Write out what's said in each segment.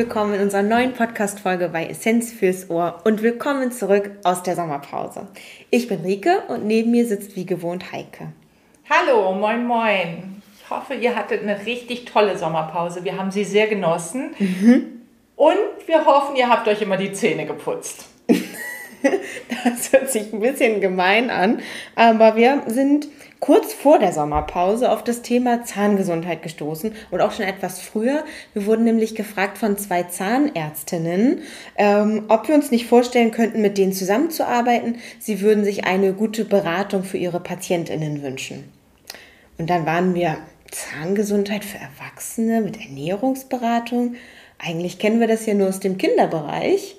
willkommen in unserer neuen Podcast-Folge bei Essenz fürs Ohr und willkommen zurück aus der Sommerpause. Ich bin Rike und neben mir sitzt wie gewohnt Heike. Hallo, moin, moin. Ich hoffe, ihr hattet eine richtig tolle Sommerpause. Wir haben sie sehr genossen. Mhm. Und wir hoffen, ihr habt euch immer die Zähne geputzt. das hört sich ein bisschen gemein an, aber wir sind kurz vor der Sommerpause auf das Thema Zahngesundheit gestoßen und auch schon etwas früher. Wir wurden nämlich gefragt von zwei Zahnärztinnen, ähm, ob wir uns nicht vorstellen könnten, mit denen zusammenzuarbeiten. Sie würden sich eine gute Beratung für ihre Patientinnen wünschen. Und dann waren wir Zahngesundheit für Erwachsene mit Ernährungsberatung. Eigentlich kennen wir das ja nur aus dem Kinderbereich.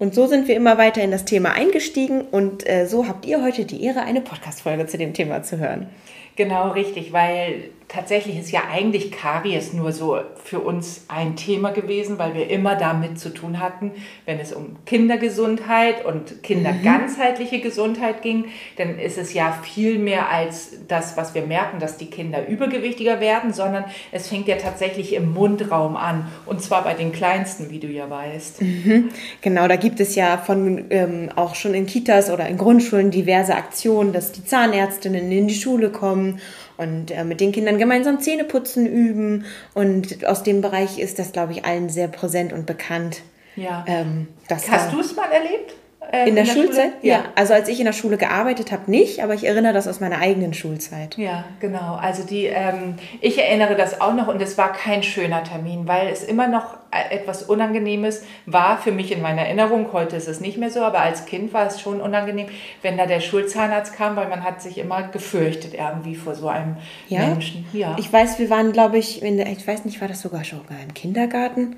Und so sind wir immer weiter in das Thema eingestiegen und äh, so habt ihr heute die Ehre, eine Podcast-Folge zu dem Thema zu hören. Genau, richtig, weil tatsächlich ist ja eigentlich Karies nur so für uns ein Thema gewesen, weil wir immer damit zu tun hatten, wenn es um Kindergesundheit und kinderganzheitliche mhm. Gesundheit ging, dann ist es ja viel mehr als das, was wir merken, dass die Kinder übergewichtiger werden, sondern es fängt ja tatsächlich im Mundraum an und zwar bei den Kleinsten, wie du ja weißt. Mhm. Genau, da gibt es ja von ähm, auch schon in Kitas oder in Grundschulen diverse Aktionen, dass die Zahnärztinnen in die Schule kommen und äh, mit den Kindern gemeinsam Zähneputzen üben. Und aus dem Bereich ist das, glaube ich, allen sehr präsent und bekannt. Ja. Ähm, Hast du es mal erlebt? Ähm, in, der in der, Schulzeit? Ja. ja. Also als ich in der Schule gearbeitet habe, nicht, aber ich erinnere das aus meiner eigenen Schulzeit. Ja, genau. Also die, ähm, ich erinnere das auch noch und es war kein schöner Termin, weil es immer noch äh, etwas Unangenehmes war für mich in meiner Erinnerung. Heute ist es nicht mehr so, aber als Kind war es schon unangenehm, wenn da der Schulzahnarzt kam, weil man hat sich immer gefürchtet irgendwie vor so einem ja? Menschen. Ja. Ich weiß, wir waren, glaube ich, in der, ich weiß nicht, war das sogar schon im Kindergarten?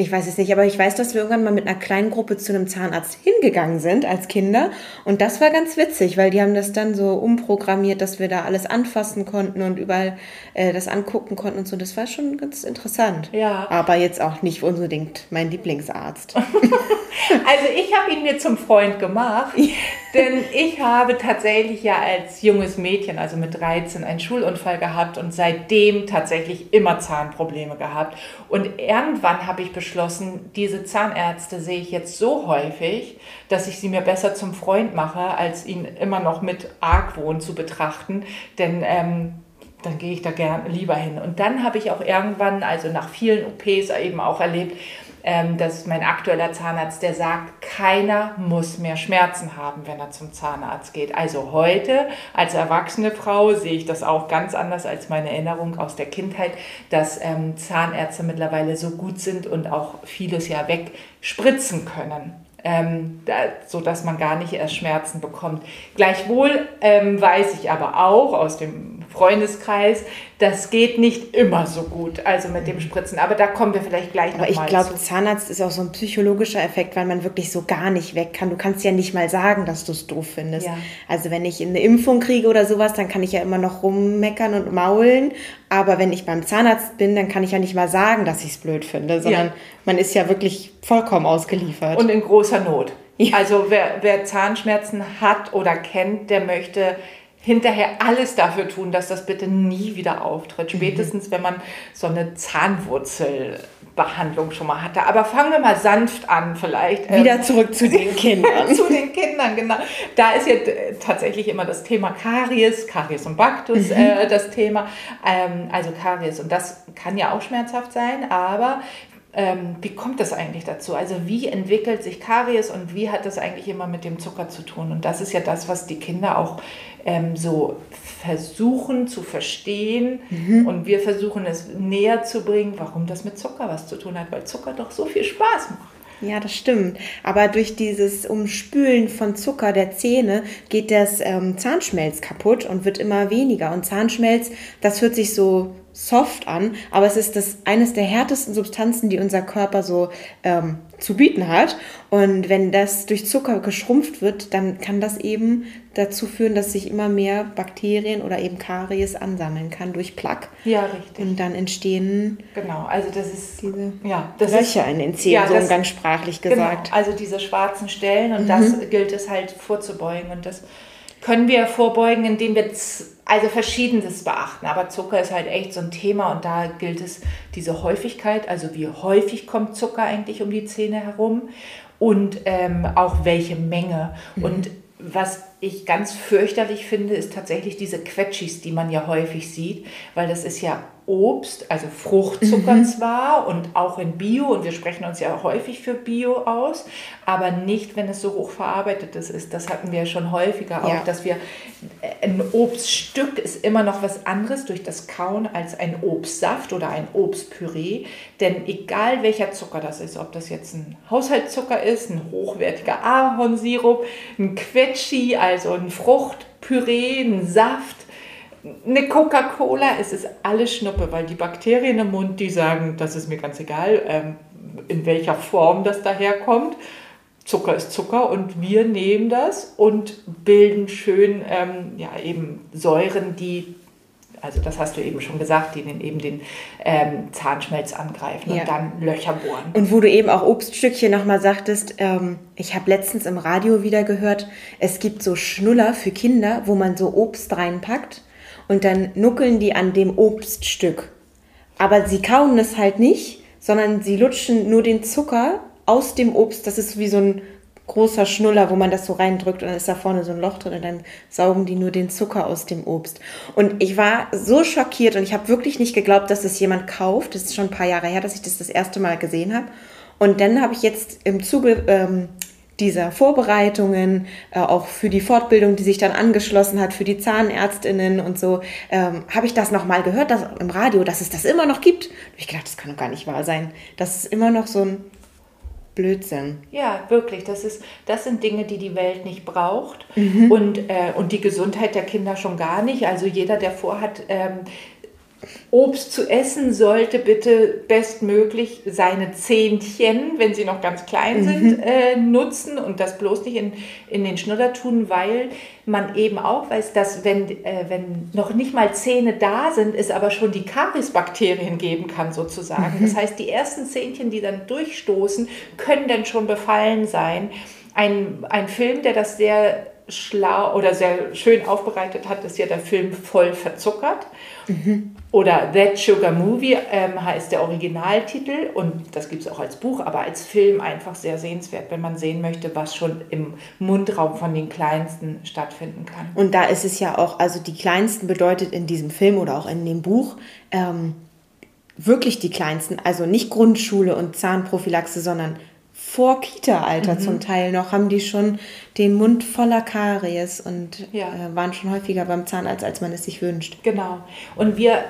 Ich weiß es nicht, aber ich weiß, dass wir irgendwann mal mit einer kleinen Gruppe zu einem Zahnarzt hingegangen sind als Kinder. Und das war ganz witzig, weil die haben das dann so umprogrammiert, dass wir da alles anfassen konnten und überall äh, das angucken konnten und so. Das war schon ganz interessant. Ja. Aber jetzt auch nicht unbedingt mein Lieblingsarzt. also ich habe ihn mir zum Freund gemacht, denn ich habe tatsächlich ja als junges Mädchen, also mit 13, einen Schulunfall gehabt und seitdem tatsächlich immer Zahnprobleme gehabt. Und irgendwann habe ich beschlossen, diese Zahnärzte sehe ich jetzt so häufig, dass ich sie mir besser zum Freund mache, als ihn immer noch mit Argwohn zu betrachten. Denn ähm, dann gehe ich da gern lieber hin. Und dann habe ich auch irgendwann, also nach vielen OPs eben auch erlebt, ähm, dass mein aktueller Zahnarzt, der sagt, keiner muss mehr Schmerzen haben, wenn er zum Zahnarzt geht. Also heute als erwachsene Frau sehe ich das auch ganz anders als meine Erinnerung aus der Kindheit, dass ähm, Zahnärzte mittlerweile so gut sind und auch vieles ja wegspritzen können. Ähm, da, so dass man gar nicht erst Schmerzen bekommt. Gleichwohl ähm, weiß ich aber auch aus dem Freundeskreis, das geht nicht immer so gut, also mit dem Spritzen. Aber da kommen wir vielleicht gleich noch Aber ich glaube, Zahnarzt ist auch so ein psychologischer Effekt, weil man wirklich so gar nicht weg kann. Du kannst ja nicht mal sagen, dass du es doof findest. Ja. Also wenn ich eine Impfung kriege oder sowas, dann kann ich ja immer noch rummeckern und maulen. Aber wenn ich beim Zahnarzt bin, dann kann ich ja nicht mal sagen, dass ich es blöd finde, sondern ja. man ist ja wirklich vollkommen ausgeliefert. Und in großer Not. Ja. Also wer, wer Zahnschmerzen hat oder kennt, der möchte hinterher alles dafür tun, dass das bitte nie wieder auftritt. Mhm. Spätestens, wenn man so eine Zahnwurzelbehandlung schon mal hatte. Aber fangen wir mal sanft an, vielleicht. Wieder ähm, zurück zu den Kindern. zu den Kindern, genau. Da ist ja tatsächlich immer das Thema Karies, Karies und Baktus mhm. äh, das Thema. Ähm, also Karies. Und das kann ja auch schmerzhaft sein, aber ähm, wie kommt das eigentlich dazu? Also wie entwickelt sich Karies und wie hat das eigentlich immer mit dem Zucker zu tun? Und das ist ja das, was die Kinder auch ähm, so versuchen zu verstehen. Mhm. Und wir versuchen es näher zu bringen, warum das mit Zucker was zu tun hat, weil Zucker doch so viel Spaß macht. Ja, das stimmt. Aber durch dieses Umspülen von Zucker der Zähne geht das ähm, Zahnschmelz kaputt und wird immer weniger. Und Zahnschmelz, das hört sich so soft an, aber es ist das eines der härtesten Substanzen, die unser Körper so ähm, zu bieten hat. Und wenn das durch Zucker geschrumpft wird, dann kann das eben dazu führen, dass sich immer mehr Bakterien oder eben Karies ansammeln kann durch Plaque. Ja, richtig. Und dann entstehen genau, also das ist diese ja, das Löcher ist, in den Zähnen, ja, so ganz sprachlich genau, gesagt. Genau, also diese schwarzen Stellen und mhm. das gilt es halt vorzubeugen und das können wir vorbeugen, indem wir also verschiedenes beachten. Aber Zucker ist halt echt so ein Thema und da gilt es diese Häufigkeit, also wie häufig kommt Zucker eigentlich um die Zähne herum und ähm, auch welche Menge. Mhm. Und was ich ganz fürchterlich finde, ist tatsächlich diese Quetschis, die man ja häufig sieht, weil das ist ja Obst, also Fruchtzucker mhm. zwar und auch in Bio und wir sprechen uns ja häufig für Bio aus, aber nicht, wenn es so hoch verarbeitetes ist. Das hatten wir schon häufiger auch, ja. dass wir äh, ein Obststück ist immer noch was anderes durch das Kauen als ein Obstsaft oder ein Obstpüree, denn egal welcher Zucker das ist, ob das jetzt ein Haushaltszucker ist, ein hochwertiger Ahornsirup, ein Quetschi, also ein Fruchtpüree, ein Saft, eine Coca-Cola, es ist alles Schnuppe, weil die Bakterien im Mund, die sagen, das ist mir ganz egal, ähm, in welcher Form das daherkommt. Zucker ist Zucker und wir nehmen das und bilden schön ähm, ja, eben Säuren, die, also das hast du eben schon gesagt, die den, eben den ähm, Zahnschmelz angreifen ja. und dann Löcher bohren. Und wo du eben auch Obststückchen nochmal sagtest, ähm, ich habe letztens im Radio wieder gehört, es gibt so Schnuller für Kinder, wo man so Obst reinpackt und dann nuckeln die an dem Obststück. Aber sie kauen es halt nicht, sondern sie lutschen nur den Zucker aus dem Obst. Das ist wie so ein großer Schnuller, wo man das so reindrückt und dann ist da vorne so ein Loch drin und dann saugen die nur den Zucker aus dem Obst. Und ich war so schockiert und ich habe wirklich nicht geglaubt, dass das jemand kauft. Das ist schon ein paar Jahre her, dass ich das das erste Mal gesehen habe. Und dann habe ich jetzt im Zuge ähm, dieser Vorbereitungen, äh, auch für die Fortbildung, die sich dann angeschlossen hat, für die Zahnärztinnen und so, ähm, habe ich das nochmal gehört dass, im Radio, dass es das immer noch gibt. Habe ich gedacht, das kann doch gar nicht wahr sein. Das ist immer noch so ein Blödsinn. Ja, wirklich. Das, ist, das sind Dinge, die die Welt nicht braucht mhm. und, äh, und die Gesundheit der Kinder schon gar nicht. Also jeder, der vorhat, ähm, Obst zu essen, sollte bitte bestmöglich seine Zähnchen, wenn sie noch ganz klein mhm. sind, äh, nutzen und das bloß nicht in, in den Schnuller tun, weil man eben auch weiß, dass wenn, äh, wenn noch nicht mal Zähne da sind, es aber schon die Kariesbakterien geben kann sozusagen. Mhm. Das heißt, die ersten Zähnchen, die dann durchstoßen, können dann schon befallen sein. Ein, ein Film, der das sehr schlau oder sehr schön aufbereitet hat, ist ja der Film voll verzuckert. Mhm. Oder That Sugar Movie ähm, heißt der Originaltitel und das gibt es auch als Buch, aber als Film einfach sehr sehenswert, wenn man sehen möchte, was schon im Mundraum von den Kleinsten stattfinden kann. Und da ist es ja auch, also die Kleinsten bedeutet in diesem Film oder auch in dem Buch ähm, wirklich die Kleinsten, also nicht Grundschule und Zahnprophylaxe, sondern vor Kita-Alter mhm. zum Teil noch, haben die schon den Mund voller Karies und ja. äh, waren schon häufiger beim Zahnarzt, als man es sich wünscht. Genau. Und wir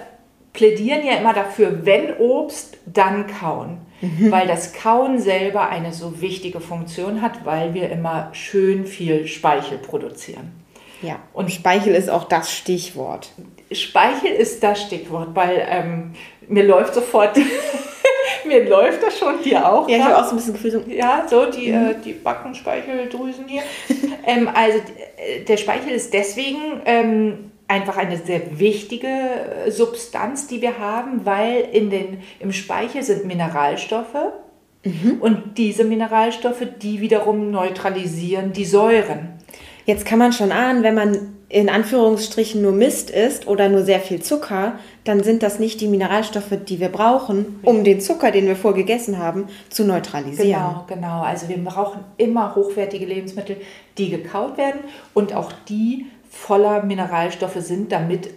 plädieren ja immer dafür, wenn Obst, dann kauen. Mhm. Weil das Kauen selber eine so wichtige Funktion hat, weil wir immer schön viel Speichel produzieren. Ja, und Speichel ist auch das Stichwort. Speichel ist das Stichwort, weil ähm, mir läuft sofort Mir läuft das schon, dir auch. Ja, ich habe auch so ein bisschen Gefühl. So ja, so die, mhm. äh, die Backenspeicheldrüsen hier. ähm, also äh, der Speichel ist deswegen ähm, einfach eine sehr wichtige äh, Substanz, die wir haben, weil in den, im Speichel sind Mineralstoffe. Mhm. Und diese Mineralstoffe, die wiederum neutralisieren die Säuren. Jetzt kann man schon ahnen, wenn man in Anführungsstrichen nur Mist isst oder nur sehr viel Zucker, dann sind das nicht die Mineralstoffe, die wir brauchen, um den Zucker, den wir vorgegessen haben, zu neutralisieren. Genau, genau. Also wir brauchen immer hochwertige Lebensmittel, die gekaut werden und auch die voller Mineralstoffe sind, damit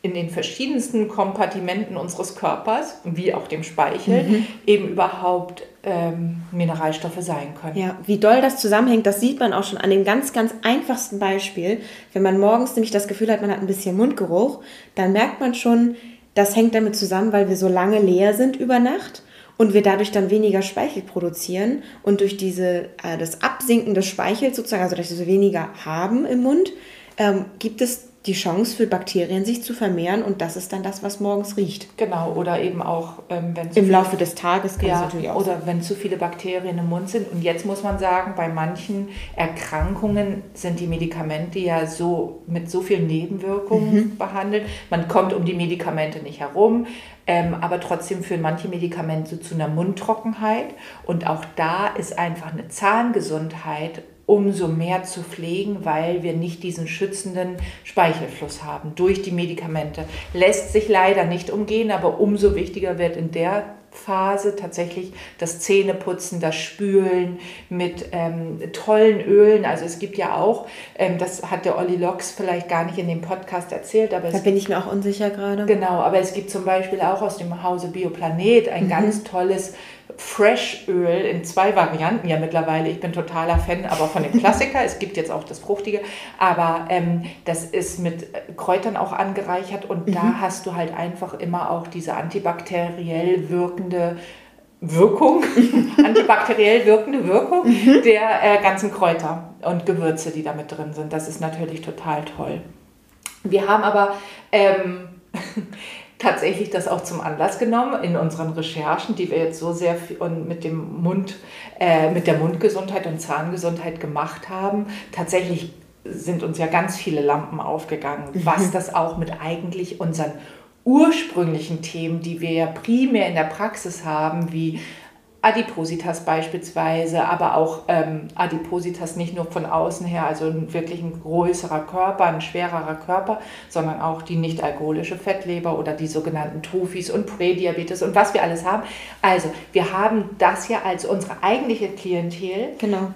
in den verschiedensten Kompartimenten unseres Körpers, wie auch dem Speichel, mhm. eben überhaupt ähm, Mineralstoffe sein können. Ja, wie doll das zusammenhängt, das sieht man auch schon an dem ganz, ganz einfachsten Beispiel. Wenn man morgens nämlich das Gefühl hat, man hat ein bisschen Mundgeruch, dann merkt man schon, das hängt damit zusammen, weil wir so lange leer sind über Nacht und wir dadurch dann weniger Speichel produzieren und durch diese, äh, das Absinken des Speichels sozusagen, also dass wir so weniger haben im Mund, ähm, gibt es die Chance für Bakterien sich zu vermehren und das ist dann das, was morgens riecht. Genau, oder eben auch, ähm, wenn im Laufe des Tages kann ja, natürlich auch Oder sein. wenn zu viele Bakterien im Mund sind. Und jetzt muss man sagen, bei manchen Erkrankungen sind die Medikamente ja so mit so vielen Nebenwirkungen mhm. behandelt. Man kommt um die Medikamente nicht herum. Ähm, aber trotzdem führen manche Medikamente zu einer Mundtrockenheit. Und auch da ist einfach eine Zahngesundheit umso mehr zu pflegen, weil wir nicht diesen schützenden Speichelfluss haben durch die Medikamente. Lässt sich leider nicht umgehen, aber umso wichtiger wird in der Phase tatsächlich das Zähneputzen, das Spülen mit ähm, tollen Ölen. Also es gibt ja auch, ähm, das hat der Olli Lox vielleicht gar nicht in dem Podcast erzählt, aber da bin ich mir auch unsicher gerade. Genau, aber es gibt zum Beispiel auch aus dem Hause Bioplanet ein mhm. ganz tolles Fresh-Öl in zwei Varianten ja mittlerweile. Ich bin totaler Fan, aber von dem Klassiker. es gibt jetzt auch das Fruchtige, aber ähm, das ist mit Kräutern auch angereichert und mhm. da hast du halt einfach immer auch diese antibakteriell wirkende Wirkung, antibakteriell wirkende Wirkung mhm. der äh, ganzen Kräuter und Gewürze, die da mit drin sind. Das ist natürlich total toll. Wir haben aber ähm, tatsächlich das auch zum Anlass genommen in unseren Recherchen, die wir jetzt so sehr mit dem Mund, äh, mit der Mundgesundheit und Zahngesundheit gemacht haben. Tatsächlich sind uns ja ganz viele Lampen aufgegangen, mhm. was das auch mit eigentlich unseren ursprünglichen Themen, die wir ja primär in der Praxis haben, wie Adipositas beispielsweise, aber auch ähm, Adipositas nicht nur von außen her, also wirklich ein größerer Körper, ein schwererer Körper, sondern auch die nicht alkoholische Fettleber oder die sogenannten Tufis und Prädiabetes und was wir alles haben. Also wir haben das ja als unsere eigentliche Klientel. Genau.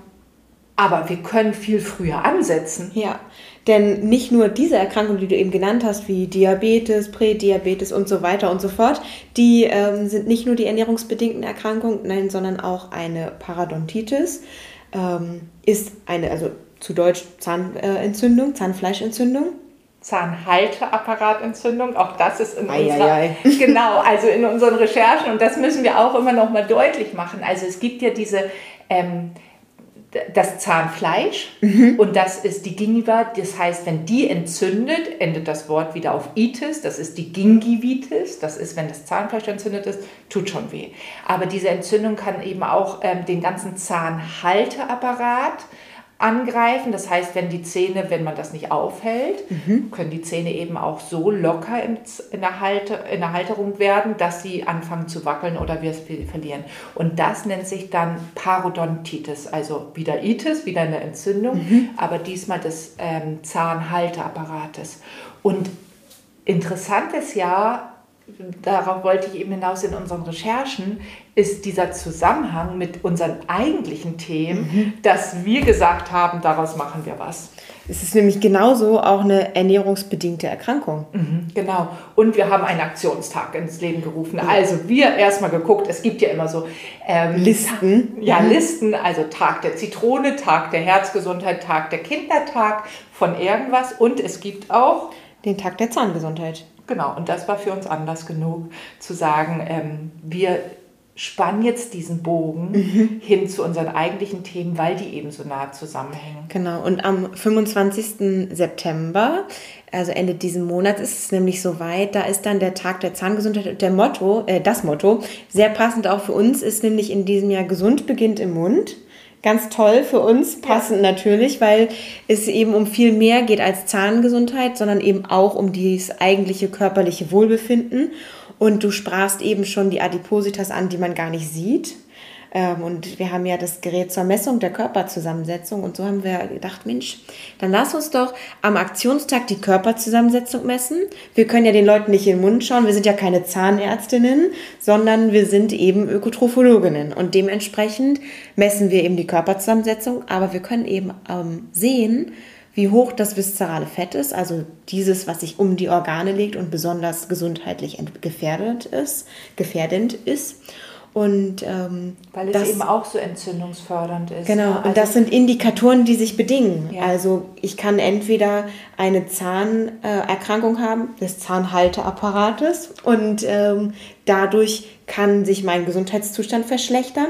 Aber wir können viel früher ansetzen. Ja, denn nicht nur diese Erkrankungen, die du eben genannt hast, wie Diabetes, Prädiabetes und so weiter und so fort, die ähm, sind nicht nur die ernährungsbedingten Erkrankungen, nein, sondern auch eine Parodontitis ähm, ist eine, also zu Deutsch Zahnentzündung, Zahnfleischentzündung. Zahnhalteapparatentzündung, auch das ist in ei, unserer, ei, ei. genau, also in unseren Recherchen und das müssen wir auch immer noch mal deutlich machen. Also es gibt ja diese ähm, das Zahnfleisch mhm. und das ist die Gingiva. Das heißt, wenn die entzündet, endet das Wort wieder auf Itis. Das ist die Gingivitis. Das ist, wenn das Zahnfleisch entzündet ist, tut schon weh. Aber diese Entzündung kann eben auch ähm, den ganzen Zahnhalteapparat angreifen. Das heißt, wenn die Zähne, wenn man das nicht aufhält, mhm. können die Zähne eben auch so locker in, der, Halte, in der Halterung werden, dass sie anfangen zu wackeln oder wir es verlieren. Und das nennt sich dann Parodontitis, also wieder Itis, wieder eine Entzündung, mhm. aber diesmal des ähm, Zahnhalteapparates. Und interessant ist ja, darauf wollte ich eben hinaus in unseren Recherchen, ist dieser Zusammenhang mit unseren eigentlichen Themen, mhm. dass wir gesagt haben, daraus machen wir was. Es ist nämlich genauso auch eine ernährungsbedingte Erkrankung. Mhm, genau. Und wir haben einen Aktionstag ins Leben gerufen. Ja. Also wir erstmal geguckt, es gibt ja immer so ähm, Listen. Ja, mhm. Listen, also Tag der Zitrone, Tag der Herzgesundheit, Tag der Kindertag von irgendwas. Und es gibt auch den Tag der Zahngesundheit. Genau, und das war für uns Anlass genug zu sagen, ähm, wir spannen jetzt diesen Bogen mhm. hin zu unseren eigentlichen Themen, weil die eben so nah zusammenhängen. Genau, und am 25. September, also Ende diesen Monats, ist es nämlich soweit, da ist dann der Tag der Zahngesundheit und der Motto, äh, das Motto, sehr passend auch für uns, ist nämlich in diesem Jahr gesund beginnt im Mund ganz toll für uns, passend ja. natürlich, weil es eben um viel mehr geht als Zahngesundheit, sondern eben auch um dieses eigentliche körperliche Wohlbefinden. Und du sprachst eben schon die Adipositas an, die man gar nicht sieht. Ähm, und wir haben ja das Gerät zur Messung der Körperzusammensetzung. Und so haben wir gedacht, Mensch, dann lass uns doch am Aktionstag die Körperzusammensetzung messen. Wir können ja den Leuten nicht in den Mund schauen. Wir sind ja keine Zahnärztinnen, sondern wir sind eben Ökotrophologinnen. Und dementsprechend messen wir eben die Körperzusammensetzung. Aber wir können eben ähm, sehen, wie hoch das viszerale Fett ist, also dieses, was sich um die Organe legt und besonders gesundheitlich gefährdet ist, gefährdend ist. Und, ähm, Weil es das, eben auch so entzündungsfördernd ist. Genau, ja, also und das sind Indikatoren, die sich bedingen. Ja. Also ich kann entweder eine Zahnerkrankung haben des Zahnhalteapparates und ähm, dadurch kann sich mein Gesundheitszustand verschlechtern,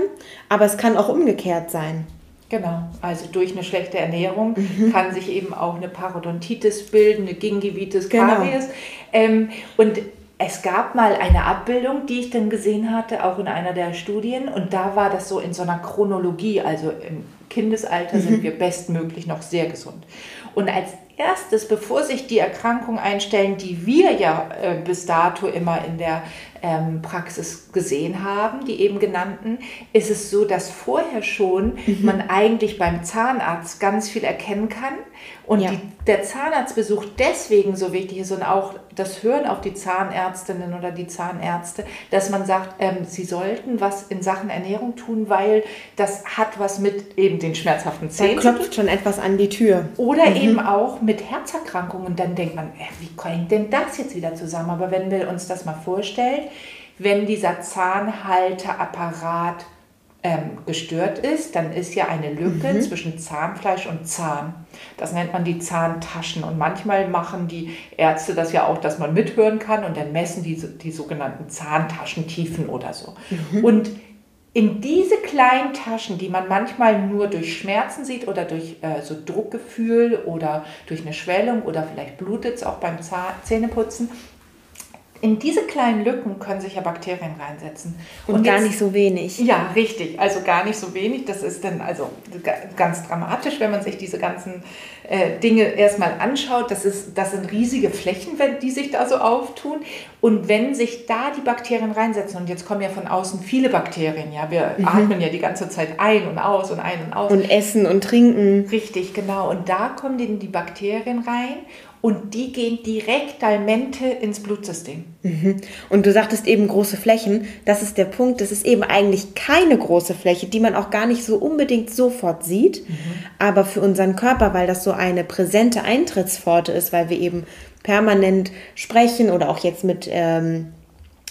aber es kann auch umgekehrt sein. Genau, also durch eine schlechte Ernährung mhm. kann sich eben auch eine Parodontitis bilden, eine Gingivitis, genau. Karies. Genau. Ähm, und es gab mal eine Abbildung, die ich dann gesehen hatte, auch in einer der Studien, und da war das so in so einer Chronologie, also im Kindesalter mhm. sind wir bestmöglich noch sehr gesund. Und als erstes, bevor sich die Erkrankungen einstellen, die wir ja äh, bis dato immer in der ähm, Praxis gesehen haben, die eben genannten, ist es so, dass vorher schon mhm. man eigentlich beim Zahnarzt ganz viel erkennen kann und ja. die, der Zahnarztbesuch deswegen so wichtig ist und auch das Hören auf die Zahnärztinnen oder die Zahnärzte, dass man sagt, ähm, sie sollten was in Sachen Ernährung tun, weil das hat was mit eben den schmerzhaften Zähnen. Da klopft schon etwas an die Tür. Oder mhm. eben auch mit Herzerkrankungen. Dann denkt man, äh, wie hängt denn das jetzt wieder zusammen? Aber wenn wir uns das mal vorstellen, wenn dieser Zahnhalteapparat ähm, gestört ist, dann ist ja eine Lücke mhm. zwischen Zahnfleisch und Zahn. Das nennt man die Zahntaschen. Und manchmal machen die Ärzte das ja auch, dass man mithören kann und dann messen die, die sogenannten Zahntaschentiefen oder so. Mhm. Und in diese kleinen Taschen, die man manchmal nur durch Schmerzen sieht oder durch äh, so Druckgefühl oder durch eine Schwellung oder vielleicht blutet es auch beim Zähneputzen, in diese kleinen Lücken können sich ja Bakterien reinsetzen. Und, Und gar jetzt, nicht so wenig. Ja, richtig. Also gar nicht so wenig. Das ist dann also ganz dramatisch, wenn man sich diese ganzen äh, Dinge erstmal anschaut. Das, ist, das sind riesige Flächen, wenn die sich da so auftun. Und wenn sich da die Bakterien reinsetzen, und jetzt kommen ja von außen viele Bakterien, ja, wir mhm. atmen ja die ganze Zeit ein und aus und ein und aus. Und essen und trinken. Richtig, genau. Und da kommen die, die Bakterien rein und die gehen direkt Almente ins Blutsystem. Mhm. Und du sagtest eben große Flächen. Das ist der Punkt. Das ist eben eigentlich keine große Fläche, die man auch gar nicht so unbedingt sofort sieht. Mhm. Aber für unseren Körper, weil das so eine präsente Eintrittspforte ist, weil wir eben permanent sprechen oder auch jetzt mit ähm,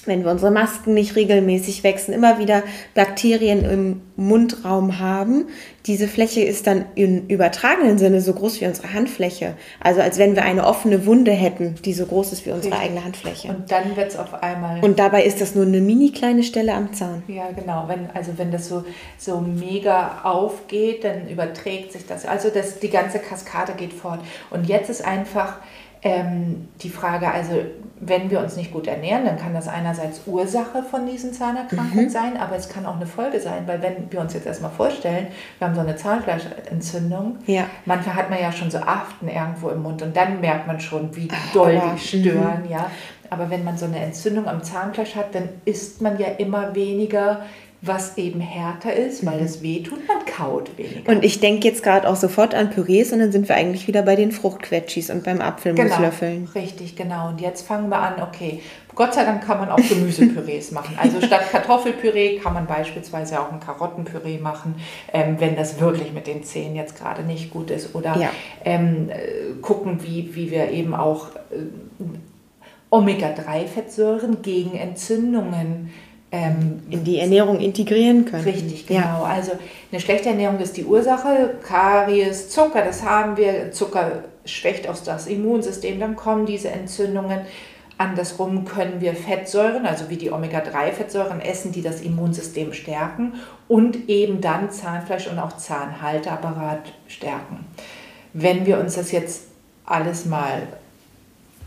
wenn wir unsere Masken nicht regelmäßig wechseln, immer wieder Bakterien im Mundraum haben. Diese Fläche ist dann im übertragenen Sinne so groß wie unsere Handfläche. Also als wenn wir eine offene Wunde hätten, die so groß ist wie unsere Richtig. eigene Handfläche. Und dann wird es auf einmal. Und dabei ist das nur eine mini kleine Stelle am Zahn. Ja, genau. Wenn, also wenn das so, so mega aufgeht, dann überträgt sich das. Also das, die ganze Kaskade geht fort. Und jetzt ist einfach ähm, die Frage, also wenn wir uns nicht gut ernähren, dann kann das einerseits Ursache von diesen Zahnerkrankungen mhm. sein, aber es kann auch eine Folge sein, weil wenn wir uns jetzt erstmal vorstellen, wir haben so eine Zahnfleischentzündung, ja. manchmal hat man ja schon so Aften irgendwo im Mund und dann merkt man schon, wie doll die stören, mhm. ja. Aber wenn man so eine Entzündung am Zahnfleisch hat, dann isst man ja immer weniger was eben härter ist, weil mhm. es weh tut, man kaut weniger. Und ich denke jetzt gerade auch sofort an Pürees und dann sind wir eigentlich wieder bei den Fruchtquetschis und beim Apfelmuslöffeln. Genau, richtig, genau. Und jetzt fangen wir an, okay, Gott sei Dank kann man auch Gemüsepürees machen. Also statt Kartoffelpüree kann man beispielsweise auch ein Karottenpüree machen, ähm, wenn das wirklich mit den Zähnen jetzt gerade nicht gut ist. Oder ja. ähm, äh, gucken, wie, wie wir eben auch äh, Omega-3-Fettsäuren gegen Entzündungen ähm, in die Ernährung integrieren können. Richtig, genau. Ja. Also eine schlechte Ernährung ist die Ursache. Karies, Zucker, das haben wir. Zucker schwächt auch das Immunsystem, dann kommen diese Entzündungen. Andersrum können wir Fettsäuren, also wie die Omega-3-Fettsäuren essen, die das Immunsystem stärken und eben dann Zahnfleisch und auch Zahnhalteapparat stärken. Wenn wir uns das jetzt alles mal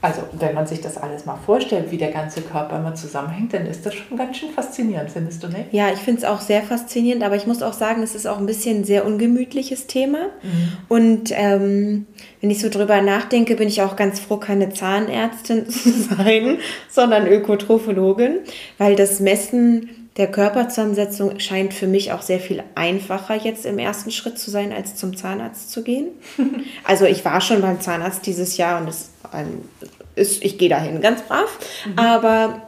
also wenn man sich das alles mal vorstellt, wie der ganze Körper immer zusammenhängt, dann ist das schon ganz schön faszinierend, findest du nicht? Ja, ich finde es auch sehr faszinierend, aber ich muss auch sagen, es ist auch ein bisschen ein sehr ungemütliches Thema. Mhm. Und ähm, wenn ich so drüber nachdenke, bin ich auch ganz froh, keine Zahnärztin zu sein, sondern Ökotrophologin, weil das Messen der Körperzusammensetzung scheint für mich auch sehr viel einfacher jetzt im ersten Schritt zu sein, als zum Zahnarzt zu gehen. Also ich war schon beim Zahnarzt dieses Jahr und es ist, ich gehe dahin ganz brav, mhm. aber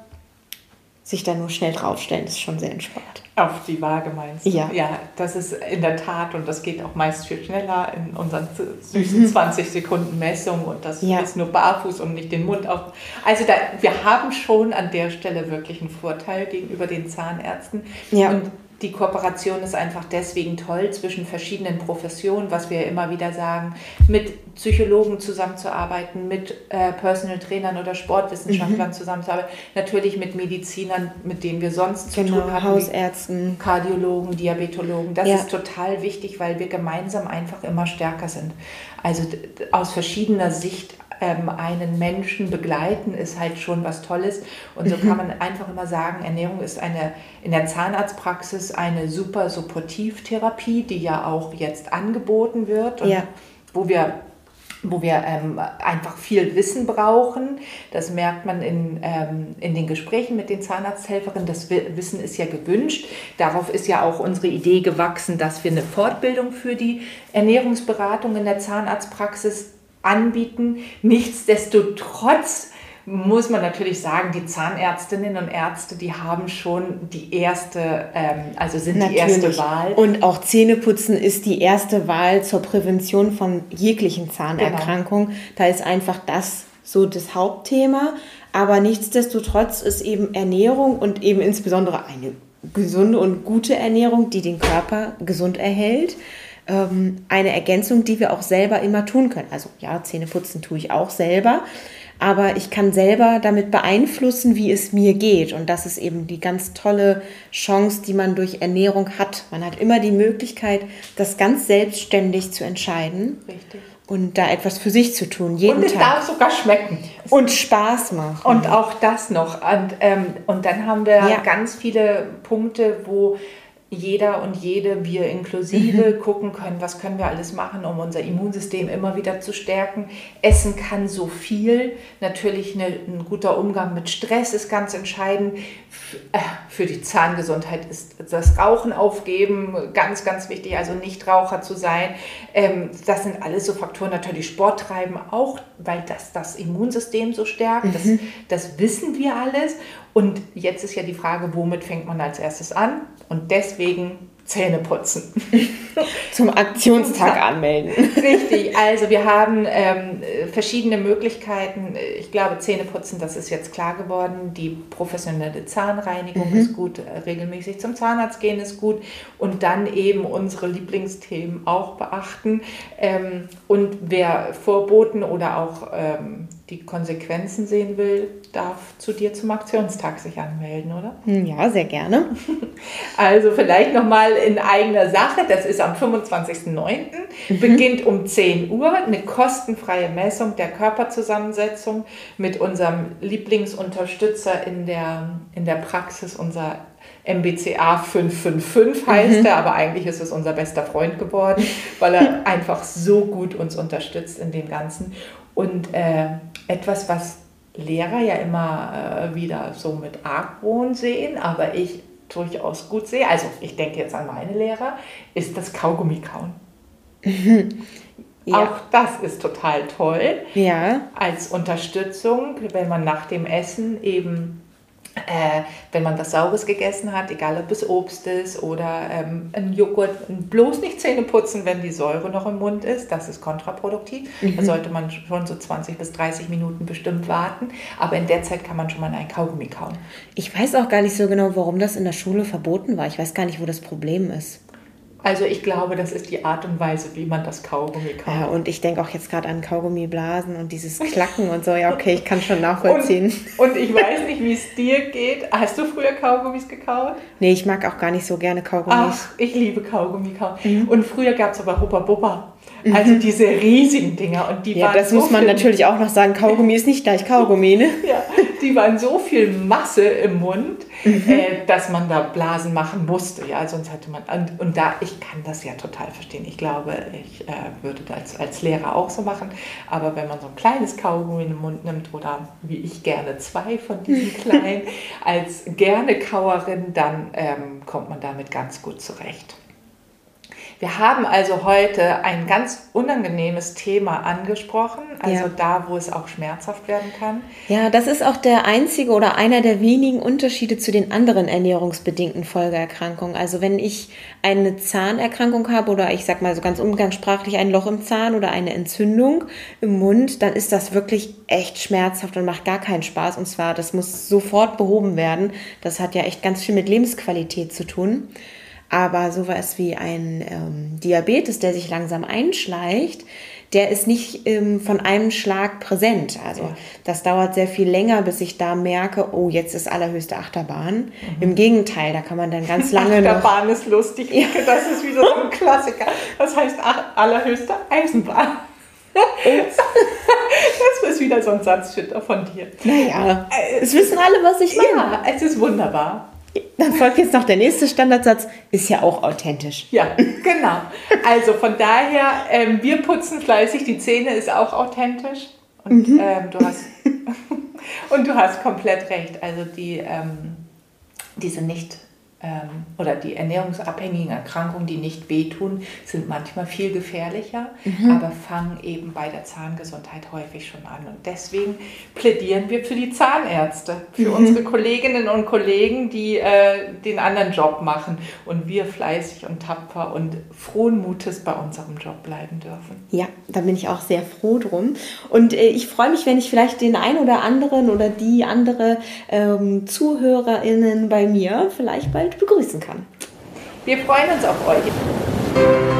sich da nur schnell draufstellen, ist schon sehr entspannt. Auf die Waage meinst du? Ja. Ja, das ist in der Tat und das geht auch meist viel schneller in unseren süßen mhm. 20 Sekunden Messung und das ja. ist nur barfuß und nicht den Mund auf. Also da, wir haben schon an der Stelle wirklich einen Vorteil gegenüber den Zahnärzten. Ja. Und die Kooperation ist einfach deswegen toll zwischen verschiedenen Professionen, was wir immer wieder sagen, mit Psychologen zusammenzuarbeiten, mit äh, Personal Trainern oder Sportwissenschaftlern mhm. zusammenzuarbeiten, natürlich mit Medizinern, mit denen wir sonst zu genau, tun haben, Hausärzten, Kardiologen, Diabetologen. Das ja. ist total wichtig, weil wir gemeinsam einfach immer stärker sind. Also aus verschiedener Sicht ähm, einen Menschen begleiten, ist halt schon was Tolles. Und so mhm. kann man einfach immer sagen, Ernährung ist eine in der Zahnarztpraxis eine super Supportivtherapie, die ja auch jetzt angeboten wird und ja. wo wir wo wir ähm, einfach viel Wissen brauchen. Das merkt man in, ähm, in den Gesprächen mit den Zahnarzthelferinnen. Das Wissen ist ja gewünscht. Darauf ist ja auch unsere Idee gewachsen, dass wir eine Fortbildung für die Ernährungsberatung in der Zahnarztpraxis anbieten. Nichtsdestotrotz muss man natürlich sagen, die Zahnärztinnen und Ärzte, die haben schon die erste, ähm, also sind natürlich. die erste Wahl. Und auch Zähneputzen ist die erste Wahl zur Prävention von jeglichen Zahnerkrankungen. Genau. Da ist einfach das so das Hauptthema. Aber nichtsdestotrotz ist eben Ernährung und eben insbesondere eine gesunde und gute Ernährung, die den Körper gesund erhält, ähm, eine Ergänzung, die wir auch selber immer tun können. Also ja, Zähneputzen tue ich auch selber aber ich kann selber damit beeinflussen, wie es mir geht. Und das ist eben die ganz tolle Chance, die man durch Ernährung hat. Man hat immer die Möglichkeit, das ganz selbstständig zu entscheiden. Richtig. Und da etwas für sich zu tun, jeden Und es Tag. darf sogar schmecken. Und Spaß machen. Und auch das noch. Und, ähm, und dann haben wir ja. ganz viele Punkte, wo jeder und jede, wir inklusive, mhm. gucken können, was können wir alles machen, um unser Immunsystem immer wieder zu stärken. Essen kann so viel. Natürlich eine, ein guter Umgang mit Stress ist ganz entscheidend. Äh, für die Zahngesundheit ist das Rauchen aufgeben ganz, ganz wichtig, also nicht Raucher zu sein. Ähm, das sind alles so Faktoren. Natürlich Sport treiben auch, weil das das Immunsystem so stärkt. Das, mhm. das wissen wir alles. Und jetzt ist ja die Frage, womit fängt man als erstes an? Und deswegen Zähne putzen. Zum Aktionstag anmelden. Richtig, also wir haben ähm, verschiedene Möglichkeiten. Ich glaube, Zähne putzen, das ist jetzt klar geworden. Die professionelle Zahnreinigung mhm. ist gut, regelmäßig zum Zahnarzt gehen ist gut und dann eben unsere Lieblingsthemen auch beachten. Ähm, und wer Vorboten oder auch ähm, die Konsequenzen sehen will, darf zu dir zum Aktionstag sich anmelden, oder? Hm, ja, sehr gerne. Also vielleicht nochmal in eigener Sache, das ist am 25.09., mhm. beginnt um 10 Uhr eine kostenfreie Messung der Körperzusammensetzung mit unserem Lieblingsunterstützer in der, in der Praxis, unser MBCA 555 heißt mhm. er, aber eigentlich ist es unser bester Freund geworden, weil er einfach so gut uns unterstützt in dem Ganzen. Und äh, etwas, was Lehrer ja immer äh, wieder so mit Argwohn sehen, aber ich durchaus gut sehe, also ich denke jetzt an meine Lehrer, ist das Kaugummi kauen. Ja. Auch das ist total toll. Ja. Als Unterstützung, wenn man nach dem Essen eben äh, wenn man was Saures gegessen hat, egal ob es Obst ist oder ähm, ein Joghurt, bloß nicht Zähne putzen, wenn die Säure noch im Mund ist. Das ist kontraproduktiv. Mhm. Da sollte man schon so 20 bis 30 Minuten bestimmt warten. Aber in der Zeit kann man schon mal ein Kaugummi kauen. Ich weiß auch gar nicht so genau, warum das in der Schule verboten war. Ich weiß gar nicht, wo das Problem ist. Also ich glaube, das ist die Art und Weise, wie man das Kaugummi kauft. Ja, und ich denke auch jetzt gerade an Kaugummiblasen und dieses Klacken und so. Ja, okay, ich kann schon nachvollziehen. Und, und ich weiß nicht, wie es dir geht. Hast du früher Kaugummis gekauft? Nee, ich mag auch gar nicht so gerne Kaugummis. Ach, ich liebe Kaugummi kauen. Mhm. Und früher gab es aber Bubba. Also mhm. diese riesigen Dinger und die ja, waren das so muss man natürlich auch noch sagen. Kaugummi ist nicht gleich Kaugummi, ne? ja, die waren so viel Masse im Mund, mhm. äh, dass man da Blasen machen musste. Ja, sonst hätte man und, und, da ich kann das ja total verstehen. Ich glaube, ich äh, würde das als Lehrer auch so machen. Aber wenn man so ein kleines Kaugummi in den Mund nimmt oder wie ich gerne zwei von diesen kleinen als gerne Kauerin, dann ähm, kommt man damit ganz gut zurecht. Wir haben also heute ein ganz unangenehmes Thema angesprochen, also ja. da, wo es auch schmerzhaft werden kann. Ja, das ist auch der einzige oder einer der wenigen Unterschiede zu den anderen ernährungsbedingten Folgeerkrankungen. Also wenn ich eine Zahnerkrankung habe oder ich sag mal so ganz umgangssprachlich ein Loch im Zahn oder eine Entzündung im Mund, dann ist das wirklich echt schmerzhaft und macht gar keinen Spaß. Und zwar, das muss sofort behoben werden. Das hat ja echt ganz viel mit Lebensqualität zu tun. Aber sowas wie ein ähm, Diabetes, der sich langsam einschleicht, der ist nicht ähm, von einem Schlag präsent. Also ja. das dauert sehr viel länger, bis ich da merke, oh, jetzt ist allerhöchste Achterbahn. Mhm. Im Gegenteil, da kann man dann ganz lange Achterbahn noch... ist lustig. Ja. Das ist wieder so ein Klassiker. Das heißt allerhöchste Eisenbahn. Das ist wieder so ein Satz von dir. Naja, es wissen alle, was ich meine. Ja, es ist wunderbar. Dann folgt jetzt noch der nächste Standardsatz, ist ja auch authentisch. Ja, genau. Also von daher, ähm, wir putzen fleißig, die Zähne ist auch authentisch. Und, mhm. ähm, du, hast, und du hast komplett recht. Also die, ähm, diese nicht oder die ernährungsabhängigen Erkrankungen, die nicht wehtun, sind manchmal viel gefährlicher, mhm. aber fangen eben bei der Zahngesundheit häufig schon an. Und deswegen plädieren wir für die Zahnärzte, für mhm. unsere Kolleginnen und Kollegen, die äh, den anderen Job machen und wir fleißig und tapfer und frohen Mutes bei unserem Job bleiben dürfen. Ja, da bin ich auch sehr froh drum. Und äh, ich freue mich, wenn ich vielleicht den einen oder anderen oder die andere ähm, ZuhörerInnen bei mir vielleicht bald begrüßen kann. Wir freuen uns auf euch.